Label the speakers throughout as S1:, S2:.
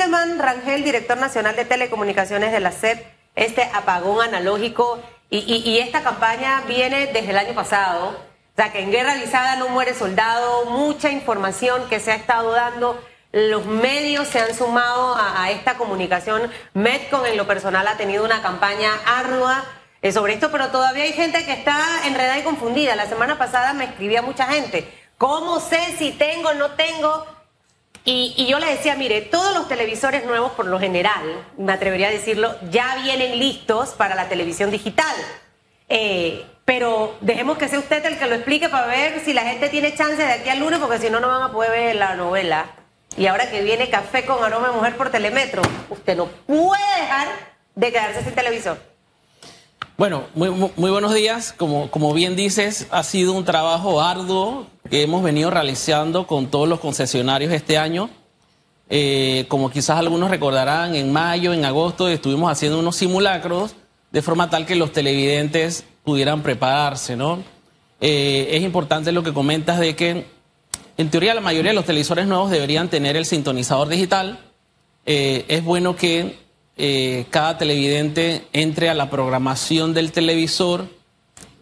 S1: Tildeman Rangel, director nacional de telecomunicaciones de la SEP, este apagón analógico y, esta campaña viene desde el año pasado. O sea, que en guerra avisada no muere soldado, mucha información que se ha estado dando. Los medios se han sumado a, esta comunicación. Metcon en lo personal ha tenido una campaña ardua eh, sobre esto, pero todavía hay gente que está enredada y confundida. La semana pasada me escribía mucha gente. ¿Cómo sé si tengo o no tengo? Y, yo le decía, mire, todos los televisores nuevos, por lo general, me atrevería a decirlo, ya vienen listos para la televisión digital. Eh, pero dejemos que sea usted el que lo explique para ver si la gente tiene chance de aquí al lunes, porque si no, no van a poder ver la novela. Y ahora que viene Café con Aroma de Mujer por Telemetro, usted no puede dejar de quedarse sin televisor.
S2: Bueno, muy, buenos días. Como, como bien dices, ha sido un trabajo arduo que hemos venido realizando con todos los concesionarios este año. Eh, como quizás algunos recordarán, en mayo, en agosto estuvimos haciendo unos simulacros de forma tal que los televidentes pudieran prepararse, ¿no? Eh, es importante lo que comentas de que, en teoría, la mayoría de los televisores nuevos deberían tener el sintonizador digital. Eh, es bueno que eh, cada televidente entre a la programación del televisor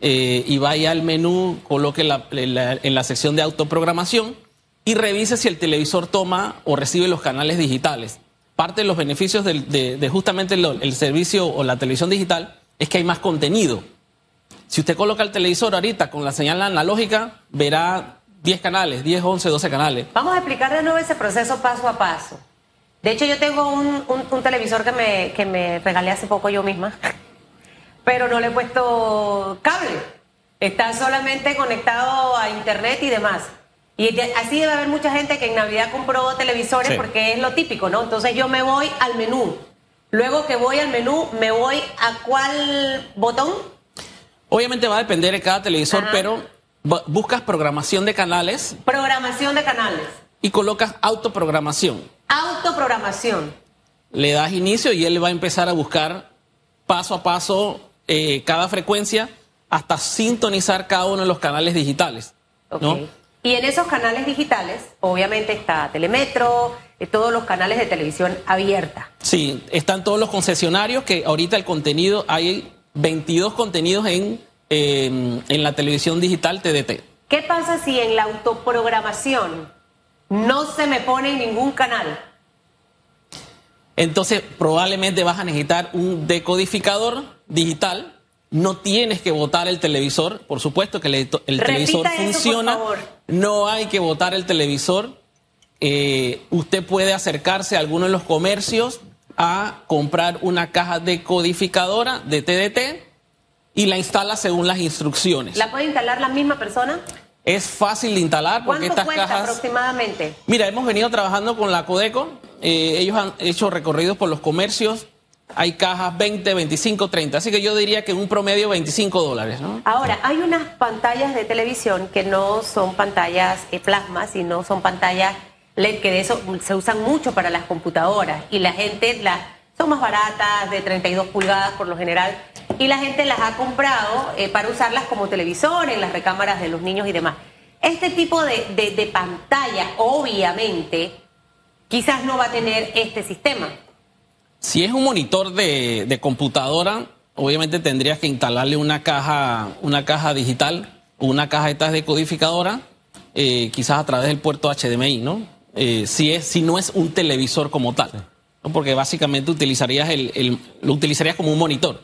S2: eh, y vaya al menú, coloque en la sección de autoprogramación y revise si el televisor toma o recibe los canales digitales. Parte de los beneficios de, justamente el, servicio o la televisión digital es que hay más contenido. Si usted coloca el televisor ahorita con la señal analógica, verá 10 canales, 10, 11, 12 canales.
S1: Vamos a explicar de nuevo ese proceso paso a paso. De hecho, yo tengo un, televisor que me, que me regalé hace poco yo misma, pero no le he puesto cable. Está solamente conectado a internet y demás. Y así debe haber mucha gente que en Navidad compró televisores porque es lo típico, ¿no? Entonces yo me voy al menú. Luego que voy al menú, me voy a cuál botón.
S2: Obviamente va a depender de cada televisor, pero buscas programación de canales.
S1: Programación de canales.
S2: Y colocas autoprogramación.
S1: Autoprogramación.
S2: Le das inicio y él va a empezar a buscar paso a paso eh, cada frecuencia hasta sintonizar cada uno de los canales digitales.
S1: Y en esos canales digitales, obviamente está Telemetro, eh, todos los canales de televisión abierta.
S2: Sí, están todos los concesionarios que ahorita el contenido, hay 22 contenidos en, en la televisión digital TDT.
S1: ¿Qué pasa si en la autoprogramación no se me pone en ningún canal.
S2: Entonces probablemente vas a necesitar un decodificador digital. No tienes que votar el televisor. Por supuesto que el, televisor funciona. No hay que votar el televisor. Eh, usted puede acercarse a alguno de los comercios a comprar una caja decodificadora de TDT y la instala según las instrucciones.
S1: ¿La puede instalar la misma persona?
S2: Es fácil de instalar porque estas
S1: cuesta
S2: cajas.
S1: aproximadamente?
S2: Mira, hemos venido trabajando con la Codeco. Eh, ellos han hecho recorridos por los comercios. Hay cajas 20, 25, 30. Así que yo diría que un promedio 25 dólares. ¿no?
S1: Ahora, hay unas pantallas de televisión que no son pantallas eh, plasma, sino son pantallas LED, que de eso se usan mucho para las computadoras. Y la gente las son más baratas, de 32 pulgadas por lo general y la gente las ha comprado eh, para usarlas como televisor en las recámaras de los niños y demás. Este tipo de, pantalla, obviamente, quizás no va a tener este sistema.
S2: Si es un monitor de, computadora, obviamente tendrías que instalarle una caja, una caja digital, una caja de decodificadora, eh, quizás a través del puerto HDMI, ¿no? Eh, si, es, si no es un televisor como tal, porque básicamente utilizarías el, lo utilizarías como un monitor.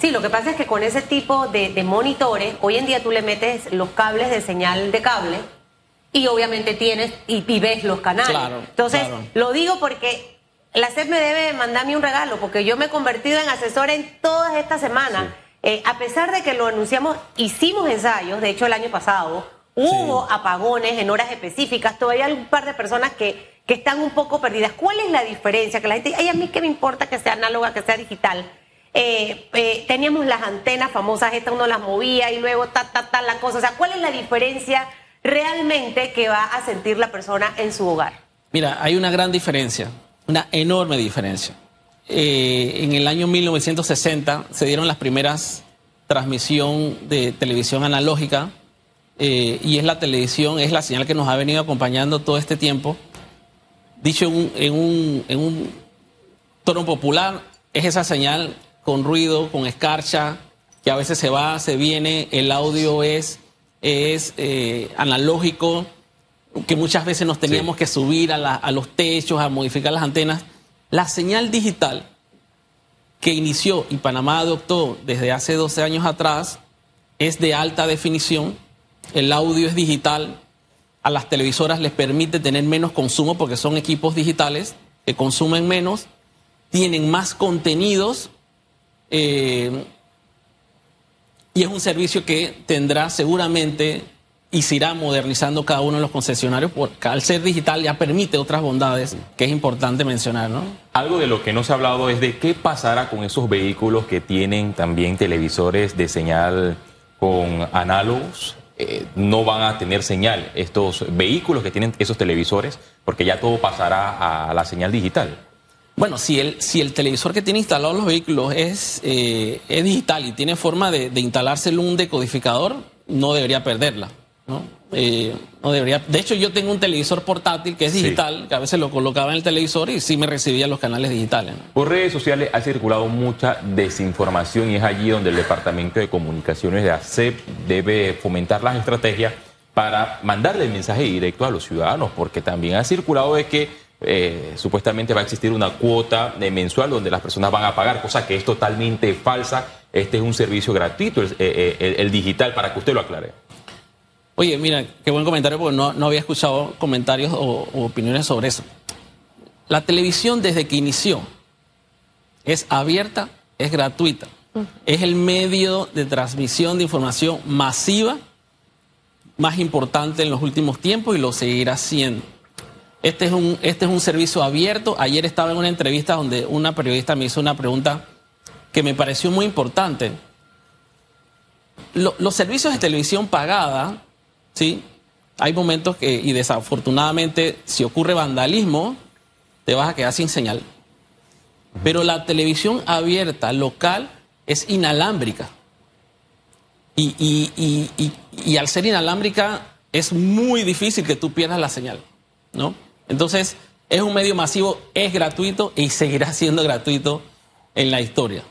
S1: Sí, lo que pasa es que con ese tipo de, monitores, hoy en día tú le metes los cables de señal de cable y obviamente tienes y, ves los canales. Entonces, lo digo porque la SEP me debe mandarme un regalo, porque yo me he convertido en asesora en todas estas semanas. Eh, a pesar de que lo anunciamos, hicimos ensayos, de hecho el año pasado, hubo apagones en horas específicas, todavía hay un par de personas que, que están un poco perdidas. ¿Cuál es la diferencia? Que la gente, ay, a mí qué me importa que sea análoga, que sea digital eh, eh, teníamos las antenas famosas, esta uno las movía y luego ta, ta, ta, la cosa. O sea, ¿cuál es la diferencia realmente que va a sentir la persona en su hogar?
S2: Mira, hay una gran diferencia, una enorme diferencia. Eh, en el año 1960 se dieron las primeras transmisión de televisión analógica y es la televisión, es la señal que nos ha venido acompañando todo este tiempo. Dicho en un, en un, en un tono popular, es esa señal con ruido, con escarcha, que a veces se va, se viene, el audio es, es eh, analógico, que muchas veces nos teníamos que subir a, a los techos, a modificar las antenas. La señal digital que inició y Panamá adoptó desde hace 12 años atrás es de alta definición, el audio es digital, a las televisoras les permite tener menos consumo porque son equipos digitales que consumen menos, tienen más contenidos eh, y es un servicio que tendrá seguramente y se irá modernizando cada uno de los concesionarios, porque al ser digital ya permite otras bondades que es importante mencionar, ¿no?
S3: Algo de lo que no se ha hablado es de qué pasará con esos vehículos que tienen también televisores de señal con análogos. Eh, no van a tener señal estos vehículos que tienen esos televisores, porque ya todo pasará a la señal digital.
S2: Bueno, si el, si el televisor que tiene instalado los vehículos es, eh, es digital y tiene forma de, de instalárselo un decodificador, no debería perderla. ¿No? Eh, no debería. De hecho, yo tengo un televisor portátil que es digital, que a veces lo colocaba en el televisor y sí me recibía los canales digitales.
S3: Por redes sociales ha circulado mucha desinformación y es allí donde el Departamento de Comunicaciones de ACEP debe fomentar las estrategias para mandarle el mensaje directo a los ciudadanos, porque también ha circulado de que eh, supuestamente va a existir una cuota mensual donde las personas van a pagar, cosa que es totalmente falsa. Este es un servicio gratuito, el, el digital, para que usted lo aclare.
S2: Oye, mira, qué buen comentario porque no, no había escuchado comentarios o, opiniones sobre eso. La televisión desde que inició es abierta, es gratuita. Es el medio de transmisión de información masiva más importante en los últimos tiempos y lo seguirá siendo. Este es un, este es un servicio abierto. Ayer estaba en una entrevista donde una periodista me hizo una pregunta que me pareció muy importante. los servicios de televisión pagada ¿sí? Hay momentos que, y desafortunadamente, si ocurre vandalismo, te vas a quedar sin señal. Pero la televisión abierta, local, es inalámbrica. Y, y, y, y, al ser inalámbrica, es muy difícil que tú pierdas la señal, ¿no? Entonces, es un medio masivo, es gratuito y seguirá siendo gratuito en la historia.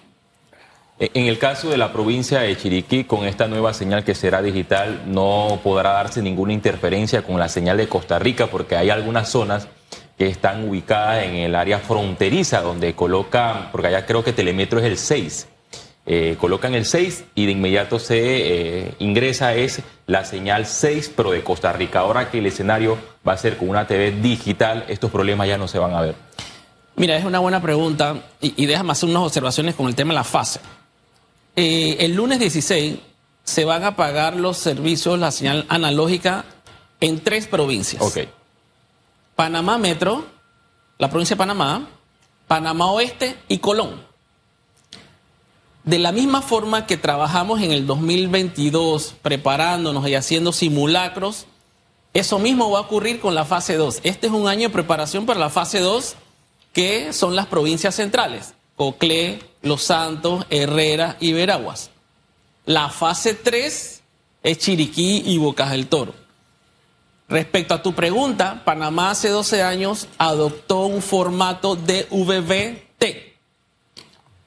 S3: Eh, en el caso de la provincia de Chiriquí, con esta nueva señal que será digital, no podrá darse ninguna interferencia con la señal de Costa Rica, porque hay algunas zonas que están ubicadas en el área fronteriza, donde colocan, porque allá creo que Telemetro es el 6, eh, colocan el 6 y de inmediato se eh, ingresa es la señal 6, pero de Costa Rica. Ahora que el escenario va a ser con una TV digital, estos problemas ya no se van a ver.
S2: Mira, es una buena pregunta y, y déjame hacer unas observaciones con el tema de la fase. Eh, el lunes 16 se van a pagar los servicios, la señal analógica en tres provincias.
S3: Ok.
S2: Panamá Metro, la provincia de Panamá, Panamá Oeste y Colón. De la misma forma que trabajamos en el 2022 preparándonos y haciendo simulacros, eso mismo va a ocurrir con la fase 2. Este es un año de preparación para la fase 2, que son las provincias centrales. Coclé, Los Santos, Herrera y Veraguas. La fase 3 es Chiriquí y Bocas del Toro. Respecto a tu pregunta, Panamá hace 12 años adoptó un formato de VVT.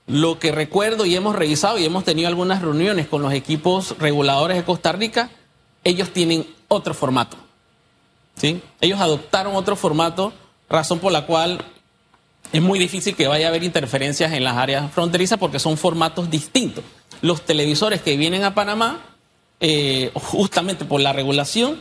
S2: Lo que recuerdo y hemos revisado y hemos tenido algunas reuniones con los equipos reguladores de Costa Rica, ellos tienen otro formato. ¿sí? Ellos adoptaron otro formato, razón por la cual es muy difícil que vaya a haber interferencias en las áreas fronterizas porque son formatos distintos. Los televisores que vienen a Panamá, eh, justamente por la regulación,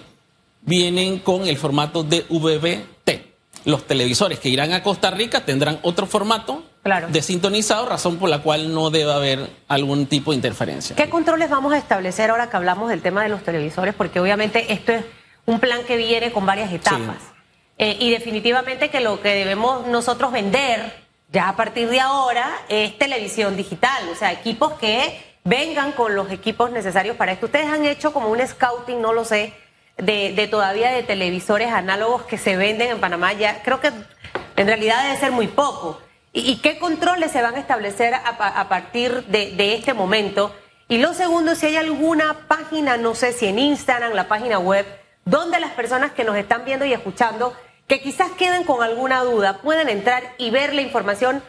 S2: vienen con el formato de VVT. Los televisores que irán a Costa Rica tendrán otro formato claro. de sintonizado, razón por la cual no debe haber algún tipo de interferencia.
S1: ¿Qué controles vamos a establecer ahora que hablamos del tema de los televisores? Porque obviamente esto es un plan que viene con varias etapas. Sí. Eh, y definitivamente que lo que debemos nosotros vender ya a partir de ahora es televisión digital, o sea, equipos que vengan con los equipos necesarios para esto. Ustedes han hecho como un scouting, no lo sé, de, de todavía de televisores análogos que se venden en Panamá. Ya creo que en realidad debe ser muy poco. ¿Y, qué controles se van a establecer a, a partir de, de este momento? Y lo segundo, si hay alguna página, no sé si en Instagram, la página web, donde las personas que nos están viendo y escuchando que quizás queden con alguna duda puedan entrar y ver la información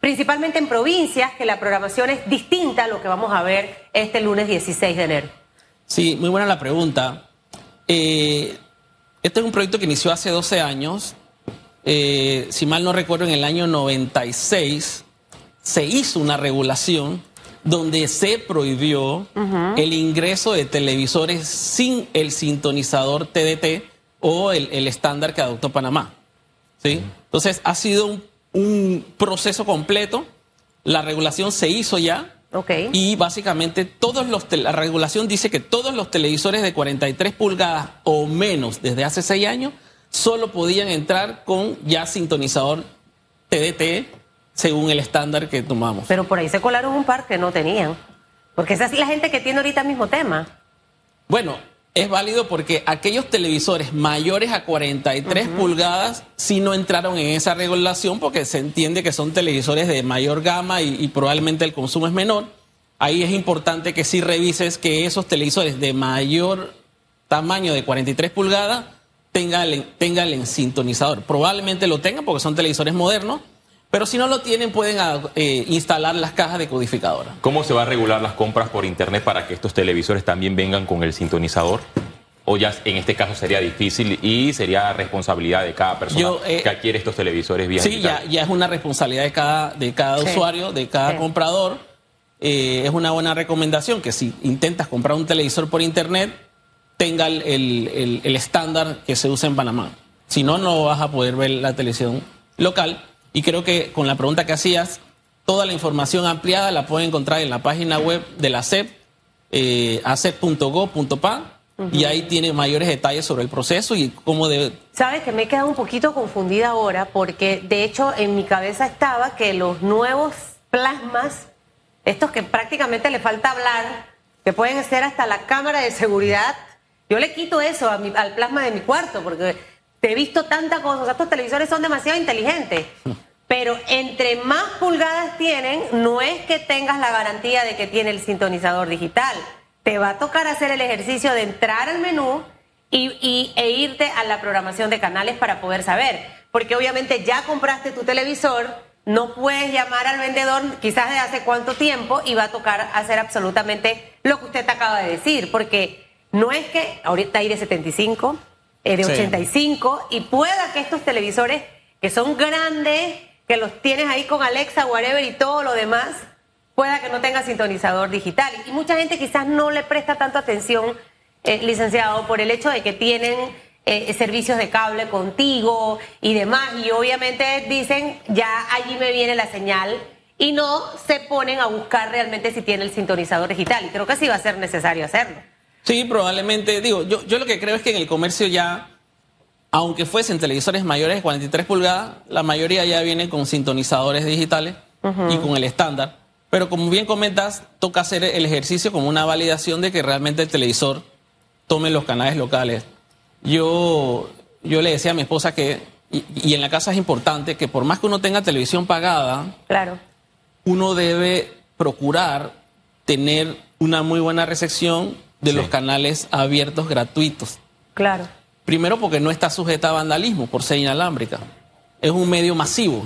S1: principalmente en provincias, que la programación es distinta a lo que vamos a ver este lunes 16 de enero.
S2: Sí, muy buena la pregunta. Eh, este es un proyecto que inició hace 12 años. Eh, si mal no recuerdo, en el año 96 se hizo una regulación donde se prohibió el ingreso de televisores sin el sintonizador TDT o el, estándar que adoptó Panamá. ¿sí? Entonces ha sido un, un, proceso completo. La regulación se hizo ya.
S1: Okay.
S2: Y básicamente todos los la regulación dice que todos los televisores de 43 pulgadas o menos desde hace 6 años solo podían entrar con ya sintonizador TDT según el estándar que tomamos.
S1: Pero por ahí se colaron un par que no tenían. Porque esa es la gente que tiene ahorita el mismo tema.
S2: Bueno, es válido porque aquellos televisores mayores a 43 pulgadas sí no entraron en esa regulación porque se entiende que son televisores de mayor gama y, probablemente el consumo es menor. Ahí es importante que sí revises que esos televisores de mayor tamaño de 43 pulgadas tengan tengan el sintonizador. Probablemente lo tengan porque son televisores modernos pero si no lo tienen, pueden ah, eh, instalar las cajas de codificadora.
S3: ¿Cómo se va a regular las compras por Internet para que estos televisores también vengan con el sintonizador? O ya en este caso sería difícil y sería responsabilidad de cada persona eh, que adquiere estos televisores bien.
S2: Sí, ya, ya, es una responsabilidad de cada, de cada usuario, de cada comprador. Eh, es una buena recomendación que si intentas comprar un televisor por Internet, tenga el estándar que se usa en Panamá. Si no, no vas a poder ver la televisión local. Y creo que con la pregunta que hacías, toda la información ampliada la pueden encontrar en la página web de la SEP, eh, acep.go.pa, y ahí tiene mayores detalles sobre el proceso y cómo debe...
S1: Sabes que me he quedado un poquito confundida ahora porque de hecho en mi cabeza estaba que los nuevos plasmas, estos que prácticamente le falta hablar, que pueden ser hasta la cámara de seguridad, yo le quito eso al plasma de mi cuarto porque te he visto tanta cosa. Estos televisores son demasiado inteligentes. Pero entre más pulgadas tienen, no es que tengas la garantía de que tiene el sintonizador digital. Te va a tocar hacer el ejercicio de entrar al menú y, e irte a la programación de canales para poder saber. Porque obviamente ya compraste tu televisor, no puedes llamar al vendedor quizás de hace cuánto tiempo y va a tocar hacer absolutamente lo que usted te acaba de decir. Porque no es que ahorita hay de 75, eh, de 85 y pueda que estos televisores que son grandes, que los tienes ahí con Alexa, whatever y todo lo demás, pueda que no tenga sintonizador digital. Y mucha gente quizás no le presta tanto atención, eh, licenciado, por el hecho de que tienen eh, servicios de cable contigo y demás. Y obviamente dicen, ya allí me viene la señal y no se ponen a buscar realmente si tiene el sintonizador digital. Y creo que sí va a ser necesario hacerlo.
S2: Sí, probablemente. Digo, yo, yo lo que creo es que en el comercio ya, aunque fuesen televisores mayores de 43 pulgadas, la mayoría ya viene con sintonizadores digitales y con el estándar. Pero como bien comentas, toca hacer el ejercicio como una validación de que realmente el televisor tome los canales locales. Yo, yo le decía a mi esposa que, y, y en la casa es importante, que por más que uno tenga televisión pagada,
S1: claro.
S2: uno debe procurar tener una muy buena recepción de los canales abiertos gratuitos.
S1: Claro.
S2: Primero porque no está sujeta a vandalismo por ser inalámbrica. Es un medio masivo,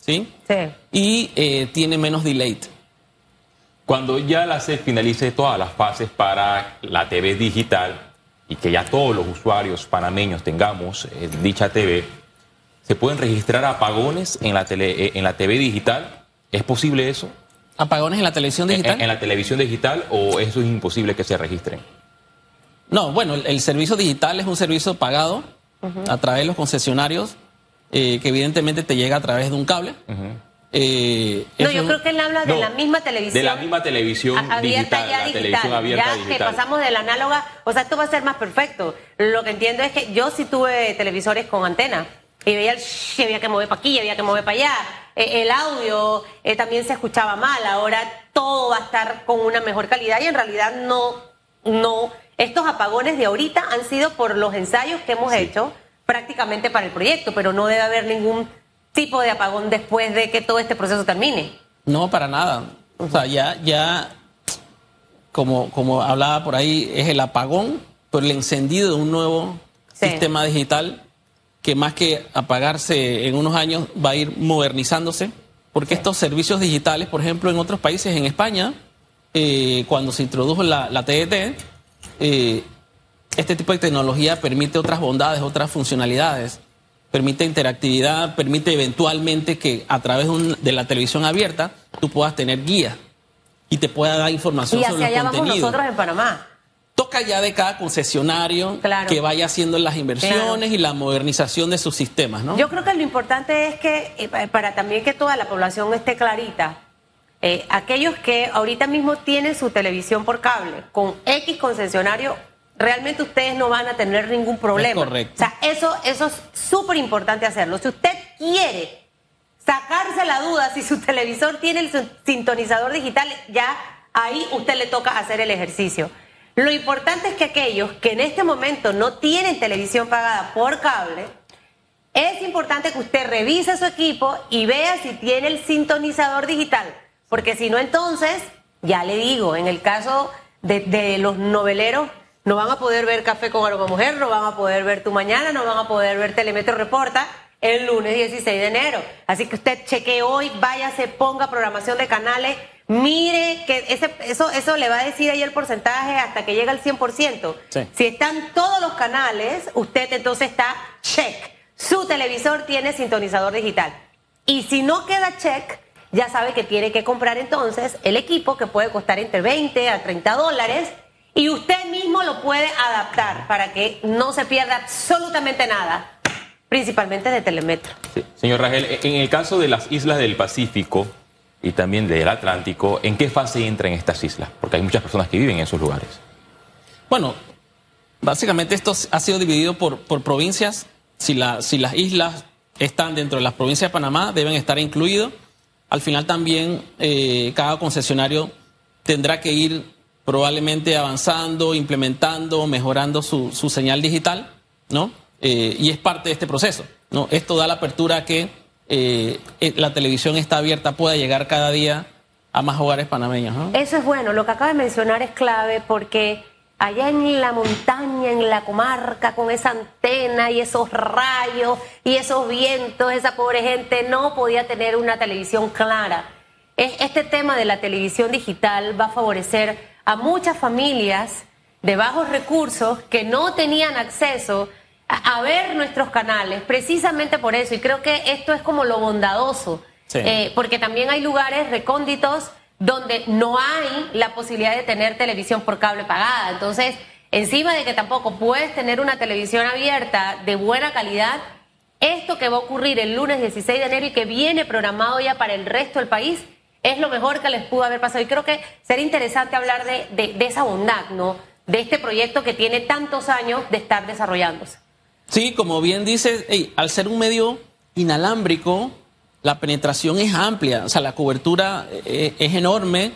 S2: ¿sí?
S1: Sí.
S2: Y eh, tiene menos delay.
S3: Cuando ya la SED finalice todas las fases para la TV digital y que ya todos los usuarios panameños tengamos eh, dicha TV, ¿se pueden registrar apagones en la, tele, eh, en la TV digital? ¿Es posible eso?
S2: ¿Apagones en la televisión digital?
S3: ¿En, la televisión digital o eso es imposible que se registren?
S2: No, bueno, el, servicio digital es un servicio pagado a través de los concesionarios, eh, que evidentemente te llega a través de un cable.
S1: Eh, no, yo creo que él habla de la misma televisión.
S3: De la misma televisión abierta digital, ya la televisión abierta
S1: ya que pasamos de la análoga, o sea, esto va a ser más perfecto. Lo que entiendo es que yo sí tuve televisores con antena y veía el shh, había que mover para aquí, había que mover para allá. Eh, el audio eh, también se escuchaba mal, ahora todo va a estar con una mejor calidad y en realidad no, no, estos apagones de ahorita han sido por los ensayos que hemos hecho prácticamente para el proyecto, pero no debe haber ningún tipo de apagón después de que todo este proceso termine.
S2: No, para nada. O sea, ya, ya, como, como hablaba por ahí, es el apagón, por el encendido de un nuevo sistema digital que más que apagarse en unos años va a ir modernizándose, porque estos servicios digitales, por ejemplo, en otros países, en España, eh, cuando se introdujo la, la TDT, eh, este tipo de tecnología permite otras bondades, otras funcionalidades, permite interactividad, permite eventualmente que a través de, la televisión abierta tú puedas tener guía y te pueda dar información
S1: Y
S2: sobre
S1: hacia
S2: los
S1: allá vamos nosotros en Panamá.
S2: Toca ya de cada concesionario
S1: Claro.
S2: que vaya haciendo las inversiones
S1: Claro.
S2: y la modernización de sus sistemas, ¿no?
S1: Yo creo que lo importante es que, eh, pa- para también que toda la población esté clarita, eh, aquellos que ahorita mismo tienen su televisión por cable con X concesionario, realmente ustedes no van a tener ningún problema.
S2: correcto.
S1: O sea, eso, eso es súper importante hacerlo. Si usted quiere sacarse la duda si su televisor tiene el sin- sintonizador digital, ya ahí usted le toca hacer el ejercicio. Lo importante es que aquellos que en este momento no tienen televisión pagada por cable, es importante que usted revise su equipo y vea si tiene el sintonizador digital, porque si no entonces, ya le digo, en el caso de, de los noveleros, no van a poder ver Café con Aroma Mujer, no van a poder ver Tu Mañana, no van a poder ver Telemetro Reporta el lunes 16 de enero. Así que usted cheque hoy, váyase, ponga programación de canales, mire que ese, eso, eso le va a decir ahí el porcentaje hasta que llegue al 100%.
S2: Sí.
S1: Si están todos los canales, usted entonces está check. Su televisor tiene sintonizador digital. Y si no queda check, ya sabe que tiene que comprar entonces el equipo que puede costar entre 20 a 30 dólares y usted mismo lo puede adaptar para que no se pierda absolutamente nada, principalmente de Telemetro.
S3: Sí. Señor Rangel, e, en el caso de las islas del Pacífico y también del Atlántico, ¿en qué fase entran estas islas? Porque hay muchas personas que viven en esos lugares.
S2: Bueno, básicamente esto ha sido dividido por, por provincias. Si, la- si las islas están dentro de las provincias de Panamá, deben estar incluidos. Al final también eh, cada concesionario tendrá que ir probablemente avanzando, implementando, mejorando su, su señal digital, ¿no? Eh, y es parte de este proceso, ¿no? Esto da la apertura a que eh, la televisión está abierta, pueda llegar cada día a más hogares panameños, ¿no?
S1: Eso es bueno, lo que acaba de mencionar es clave porque allá en la montaña, en la comarca, con esa antena y esos rayos y esos vientos, esa pobre gente no podía tener una televisión clara. Es- Este tema de la televisión digital va a favorecer a muchas familias de bajos recursos que no tenían acceso a, a ver nuestros canales, precisamente por eso. Y creo que esto es como lo bondadoso.
S2: Sí.
S1: Eh, porque también hay lugares recónditos donde no hay la posibilidad de tener televisión por cable pagada. Entonces, encima de que tampoco puedes tener una televisión abierta de buena calidad, esto que va a ocurrir el lunes 16 de enero y que viene programado ya para el resto del país, es lo mejor que les pudo haber pasado. Y creo que sería interesante hablar de, de- esa bondad, ¿no? De este proyecto que tiene tantos años de estar desarrollándose.
S2: Sí, como bien dices, ey, al ser un medio inalámbrico, la penetración es amplia, o sea, la cobertura eh, es enorme,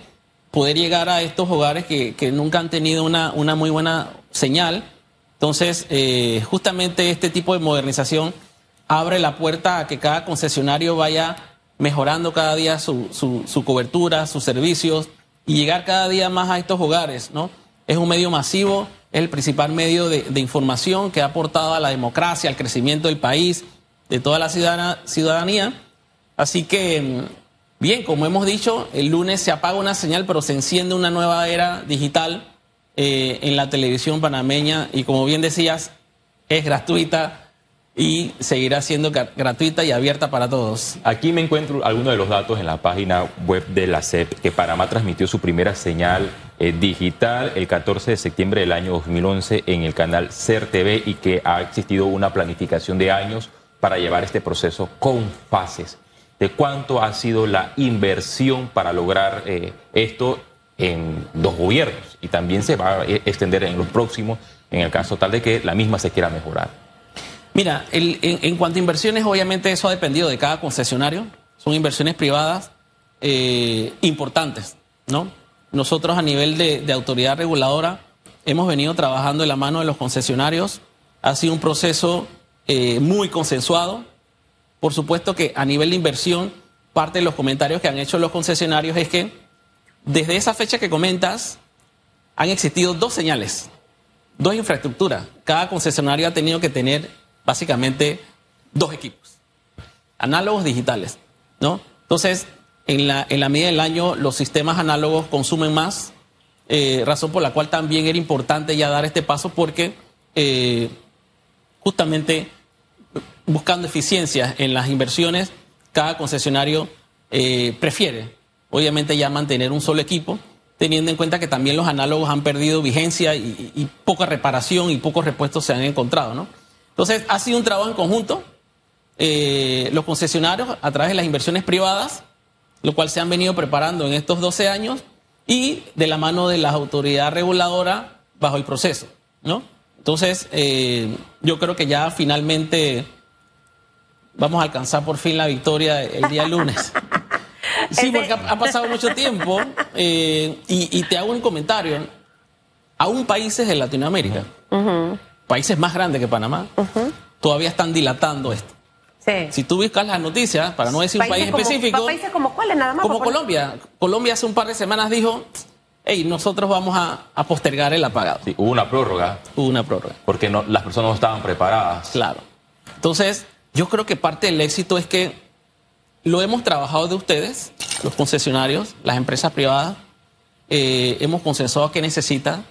S2: poder llegar a estos hogares que, que nunca han tenido una, una muy buena señal. Entonces, eh, justamente este tipo de modernización abre la puerta a que cada concesionario vaya mejorando cada día su, su, cobertura, sus servicios y llegar cada día más a estos hogares, ¿no? Es un medio masivo, es el principal medio de, de información que ha aportado a la democracia, al crecimiento del país, de toda la ciudadanía. Así que, bien, como hemos dicho, el lunes se apaga una señal, pero se enciende una nueva era digital eh, en la televisión panameña y como bien decías, es gratuita y seguirá siendo gra- gratuita y abierta para todos.
S3: Aquí me encuentro algunos de los datos en la página web de la CEP, que Panamá transmitió su primera señal eh, digital el 14 de septiembre del año 2011 en el canal CER TV y que ha existido una planificación de años para llevar este proceso con fases. ¿De cuánto ha sido la inversión para lograr eh, esto en dos gobiernos? Y también se va a eh, extender en los próximos, en el caso tal de que la misma se quiera mejorar.
S2: Mira, en, cuanto a inversiones, obviamente eso ha dependido de cada concesionario. Son inversiones privadas eh, importantes, ¿no? Nosotros a nivel de, autoridad reguladora hemos venido trabajando de la mano de los concesionarios. Ha sido un proceso muy consensuado. Por supuesto que a nivel de inversión, parte de los comentarios que han hecho los concesionarios es que desde esa fecha que comentas, han existido dos señales, dos infraestructuras. Cada concesionario ha tenido que tener básicamente dos equipos, análogos digitales, ¿no? Entonces, en la, en la medida del año, los sistemas análogos consumen más, eh, razón por la cual también era importante ya dar este paso porque eh, justamente buscando eficiencias en las inversiones, cada concesionario eh, prefiere, obviamente, ya mantener un solo equipo, teniendo en cuenta que también los análogos han perdido vigencia y, poca reparación y pocos repuestos se han encontrado, ¿no? Entonces, ha sido un trabajo en conjunto. Eh, los concesionarios, a través de las inversiones privadas, lo cual se han venido preparando en estos 12 años, y de la mano de la autoridad reguladora bajo el proceso, ¿no? Entonces, eh, yo creo que ya finalmente vamos a alcanzar por fin la victoria el día lunes. Sí, porque ha, ha pasado mucho tiempo eh, y, y te hago un comentario. Aún países de Latinoamérica, países más grandes que Panamá, todavía están dilatando esto.
S1: Sí.
S2: Si tú buscas las noticias, para no decir un país
S1: como-
S2: específico,
S1: países como cuáles nada más.
S2: como Colombia. Colombia hace un par de semanas dijo, hey, nosotros vamos a, a postergar el apagado.
S3: Sí, hubo una prórroga
S2: Hubo una prórroga.
S3: porque no, las personas no estaban preparadas.
S2: Claro. Entonces, yo creo que parte del éxito es que lo hemos trabajado de ustedes, los concesionarios, las empresas privadas, eh, hemos consensuado qué necesita,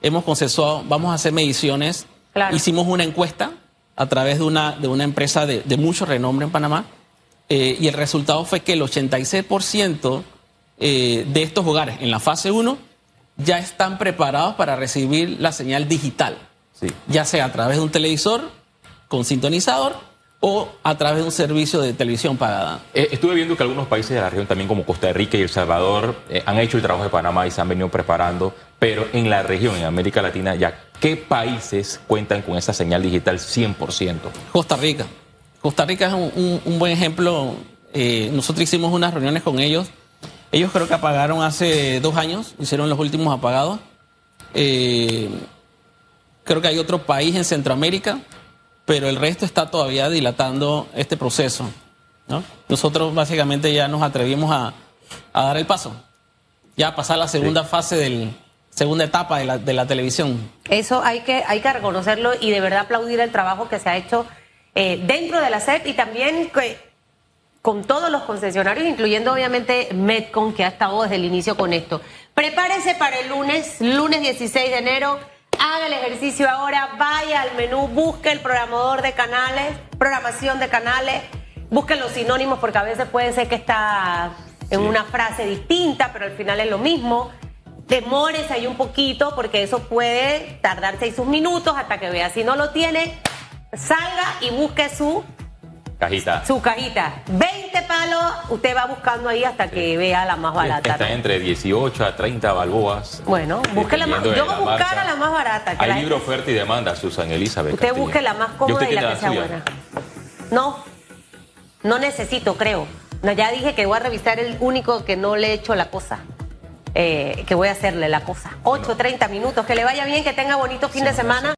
S2: hemos consensuado, vamos a hacer mediciones,
S1: Claro.
S2: hicimos una encuesta a través de una, de una empresa de, de mucho renombre en Panamá, eh, y el resultado fue que el 86% eh, de estos hogares en la fase 1 ya están preparados para recibir la señal digital
S3: Sí.
S2: ya sea a través de un televisor con sintonizador o a través de un servicio de televisión pagada.
S3: Eh, estuve viendo que algunos países de la región, también como Costa Rica y El Salvador, eh, han hecho el trabajo de Panamá y se han venido preparando, pero en la región, en América Latina, ya, ¿qué países cuentan con esa señal digital 100%?
S2: Costa Rica. Costa Rica es un, un- un buen ejemplo. Eh, nosotros hicimos unas reuniones con ellos. Ellos creo que apagaron hace dos años, hicieron los últimos apagados. Creo que hay otro país en Centroamérica, pero el resto está todavía dilatando este proceso. ¿no? Nosotros básicamente ya nos atrevimos a, a dar el paso, ya a pasar la segunda fase del segunda etapa de la, de la televisión.
S1: Eso hay que, hay que reconocerlo y de verdad aplaudir el trabajo que se ha hecho eh, dentro de la SEP y también que- con todos los concesionarios, incluyendo obviamente Metcon, que ha estado desde el inicio con esto. Prepárese para el lunes, lunes 16 de enero. Haga el ejercicio ahora, vaya al menú, busque el programador de canales, programación de canales, busque los sinónimos porque a veces puede ser que está en
S3: Sí.
S1: una frase distinta, pero al final es lo mismo. Demórese ahí un poquito porque eso puede tardar seis sus minutos hasta que vea. Si no lo tiene, salga y busque su,
S3: Cajita.
S1: su cajita. 20 palos, usted va buscando ahí hasta que vea la más barata.
S3: Está entre 18 a 30 balboas.
S1: Bueno, busque la más- yo voy a buscar a la más barata, que
S3: Hay
S1: gente-
S3: oferta y demanda, Susan Elizabeth.
S1: Usted
S3: Castillo.
S1: busque la más
S3: ¿Y
S1: cómoda y la que sea
S3: suya?
S1: buena. No, no necesito, creo. No, ya dije que voy a revisar el único que no le he hecho la cosa. Eh, que voy a hacerle la cosa. 8, 30 minutos. Que le vaya bien, que tenga bonito fin de semana.